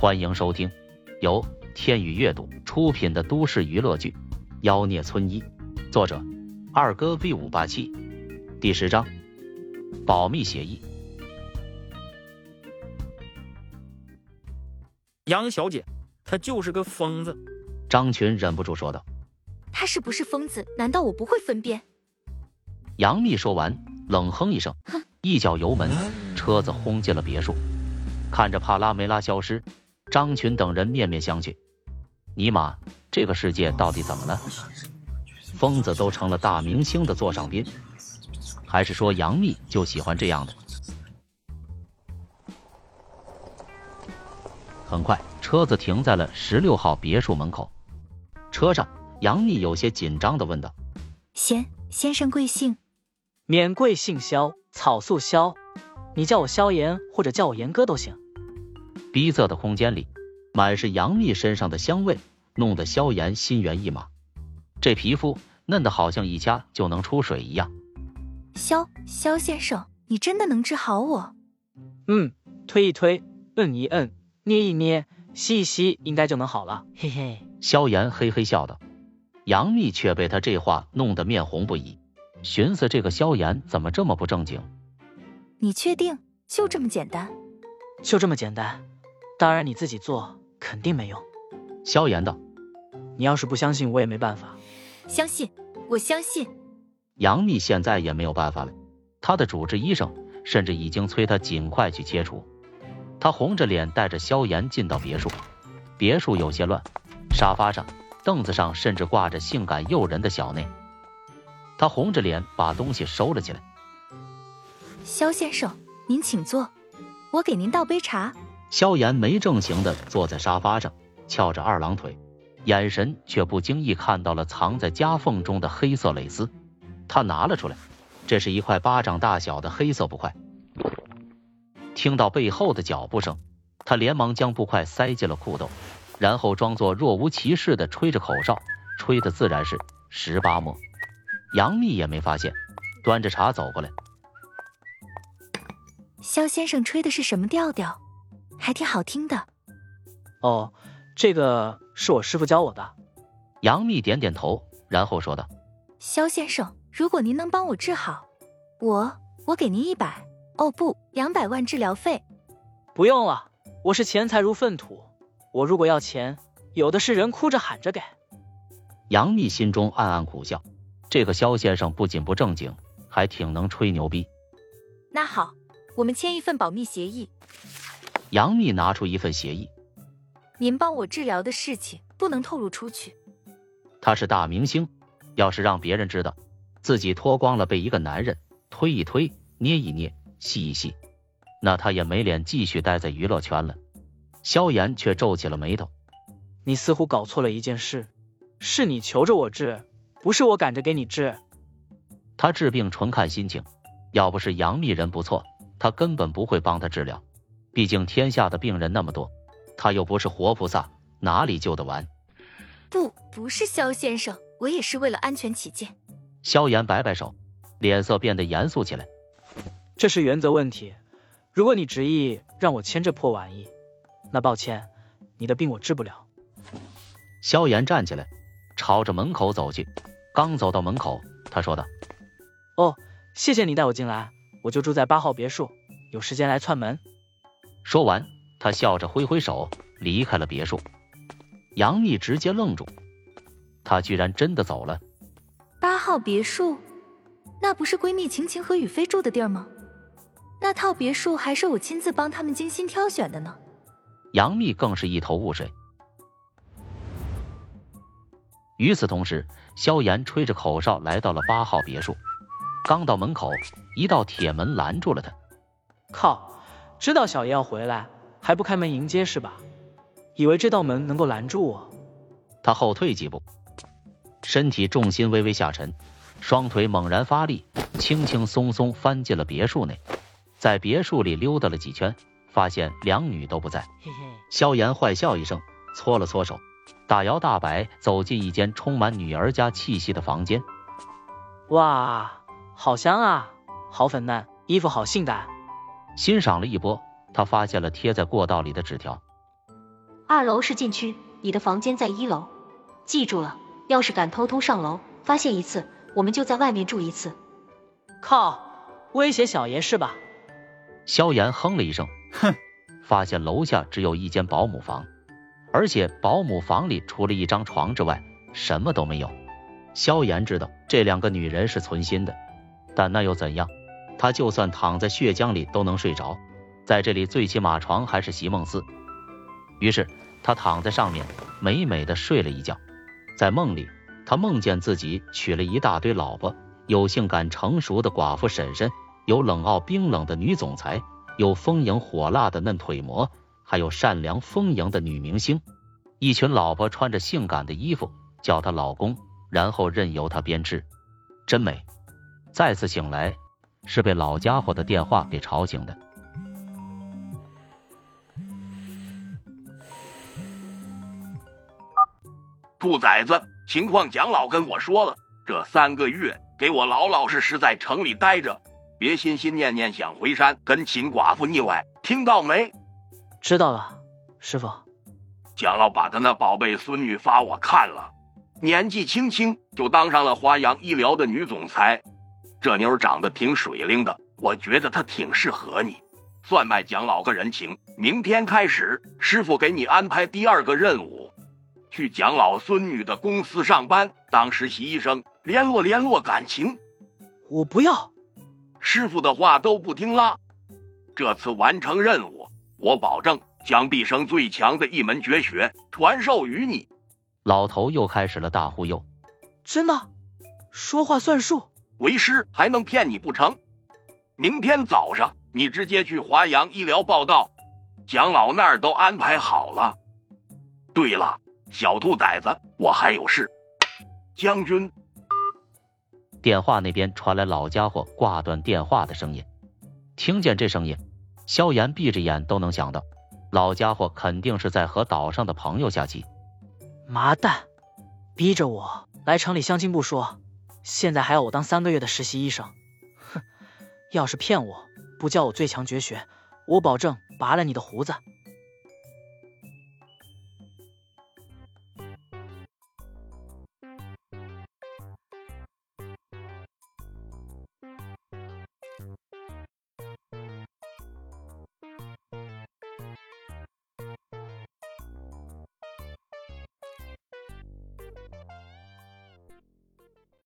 欢迎收听由天宇阅读出品的都市娱乐剧《妖孽村医》，作者二哥 V 五八七，第十章保密协议。杨小姐，她就是个疯子。张群忍不住说道：“她是不是疯子？难道我不会分辨？”杨幂说完，冷哼一声，一脚油门，车子轰进了别墅。看着帕拉梅拉消失。张群等人面面相觑，尼玛，这个世界到底怎么了？疯子都成了大明星的座上宾，还是说杨幂就喜欢这样的？很快，车子停在了十六号别墅门口。车上，杨幂有些紧张的问道：“先先生贵姓？”“免贵姓萧，草素萧，你叫我萧炎或者叫我炎哥都行。”逼仄的空间里，满是杨幂身上的香味，弄得萧炎心猿意马。这皮肤嫩的好像一掐就能出水一样。萧萧先生，你真的能治好我？嗯，推一推，摁一摁，捏一捏，吸一吸，应该就能好了。嘿嘿。萧炎嘿嘿笑道。杨幂却被他这话弄得面红不已，寻思这个萧炎怎么这么不正经？你确定就这么简单？就这么简单。当然，你自己做肯定没用。萧炎道：“你要是不相信，我也没办法。”相信，我相信。杨幂现在也没有办法了，她的主治医生甚至已经催她尽快去切除。她红着脸带着萧炎进到别墅，别墅有些乱，沙发上、凳子上甚至挂着性感诱人的小内。她红着脸把东西收了起来。萧先生，您请坐，我给您倒杯茶。萧炎没正形的坐在沙发上，翘着二郎腿，眼神却不经意看到了藏在夹缝中的黑色蕾丝。他拿了出来，这是一块巴掌大小的黑色布块。听到背后的脚步声，他连忙将布块塞进了裤兜，然后装作若无其事的吹着口哨，吹的自然是十八摸。杨幂也没发现，端着茶走过来。萧先生吹的是什么调调？还挺好听的。哦，这个是我师傅教我的。杨幂点点头，然后说道：“肖先生，如果您能帮我治好，我我给您一百哦不，两百万治疗费。”不用了，我是钱财如粪土，我如果要钱，有的是人哭着喊着给。杨幂心中暗暗苦笑，这个肖先生不仅不正经，还挺能吹牛逼。那好，我们签一份保密协议。杨幂拿出一份协议，您帮我治疗的事情不能透露出去。他是大明星，要是让别人知道自己脱光了被一个男人推一推、捏一捏、吸一吸，那他也没脸继续待在娱乐圈了。萧炎却皱起了眉头，你似乎搞错了一件事，是你求着我治，不是我赶着给你治。他治病纯看心情，要不是杨幂人不错，他根本不会帮他治疗。毕竟天下的病人那么多，他又不是活菩萨，哪里救得完？不，不是萧先生，我也是为了安全起见。萧炎摆摆手，脸色变得严肃起来。这是原则问题，如果你执意让我签这破玩意，那抱歉，你的病我治不了。萧炎站起来，朝着门口走去。刚走到门口，他说道：“哦，谢谢你带我进来，我就住在八号别墅，有时间来串门。”说完，他笑着挥挥手离开了别墅。杨幂直接愣住，他居然真的走了。八号别墅，那不是闺蜜晴晴和雨飞住的地儿吗？那套别墅还是我亲自帮他们精心挑选的呢。杨幂更是一头雾水。与此同时，萧炎吹着口哨来到了八号别墅。刚到门口，一道铁门拦住了他。靠！知道小爷要回来，还不开门迎接是吧？以为这道门能够拦住我？他后退几步，身体重心微微下沉，双腿猛然发力，轻轻松松翻进了别墅内。在别墅里溜达了几圈，发现两女都不在。萧炎坏笑一声，搓了搓手，大摇大摆走进一间充满女儿家气息的房间。哇，好香啊，好粉嫩，衣服好性感。欣赏了一波，他发现了贴在过道里的纸条。二楼是禁区，你的房间在一楼。记住了，要是敢偷偷上楼，发现一次，我们就在外面住一次。靠，威胁小爷是吧？萧炎哼了一声，哼，发现楼下只有一间保姆房，而且保姆房里除了一张床之外，什么都没有。萧炎知道这两个女人是存心的，但那又怎样？他就算躺在血浆里都能睡着，在这里最起码床还是席梦思。于是他躺在上面，美美的睡了一觉。在梦里，他梦见自己娶了一大堆老婆，有性感成熟的寡妇婶婶，有冷傲冰冷的女总裁，有丰盈火辣的嫩腿模，还有善良丰盈的女明星。一群老婆穿着性感的衣服，叫他老公，然后任由他编织，真美。再次醒来，是被老家伙的电话给吵醒的。兔崽子，情况蒋老跟我说了，这三个月给我老老实实在城里待着，别心心念念想回山跟秦寡妇腻歪，听到没？知道了，师傅。蒋老把他那宝贝孙女发我看了，年纪轻轻就当上了华阳医疗的女总裁，这妞长得挺水灵的，我觉得她挺适合你，算卖蒋老个人情。明天开始，师傅给你安排第二个任务。去蒋老孙女的公司上班当实习医生，联络联络感情。我不要，师傅的话都不听啦。这次完成任务，我保证将毕生最强的一门绝学传授于你。老头又开始了大忽悠，真的，说话算数。为师还能骗你不成？明天早上你直接去华阳医疗报道，蒋老那儿都安排好了。对了。小兔崽子，我还有事。将军，电话那边传来老家伙挂断电话的声音。听见这声音，萧炎闭着眼都能想到，老家伙肯定是在和岛上的朋友下棋。麻蛋，逼着我来城里相亲不说，现在还要我当三个月的实习医生。哼，要是骗我不教我最强绝学，我保证拔了你的胡子。